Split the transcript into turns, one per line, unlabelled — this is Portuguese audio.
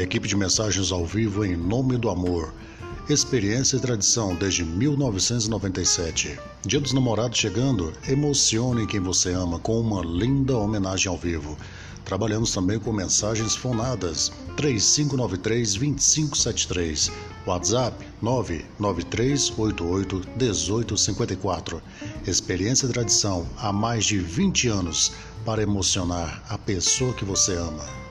Equipe de mensagens ao vivo em nome do amor. Experiência e tradição desde 1997. Dia dos Namorados chegando, emocione quem você ama com uma linda homenagem ao vivo. Trabalhamos também com mensagens fonadas 3593-2573. WhatsApp 993881854. Experiência e tradição há mais de 20 anos para emocionar a pessoa que você ama.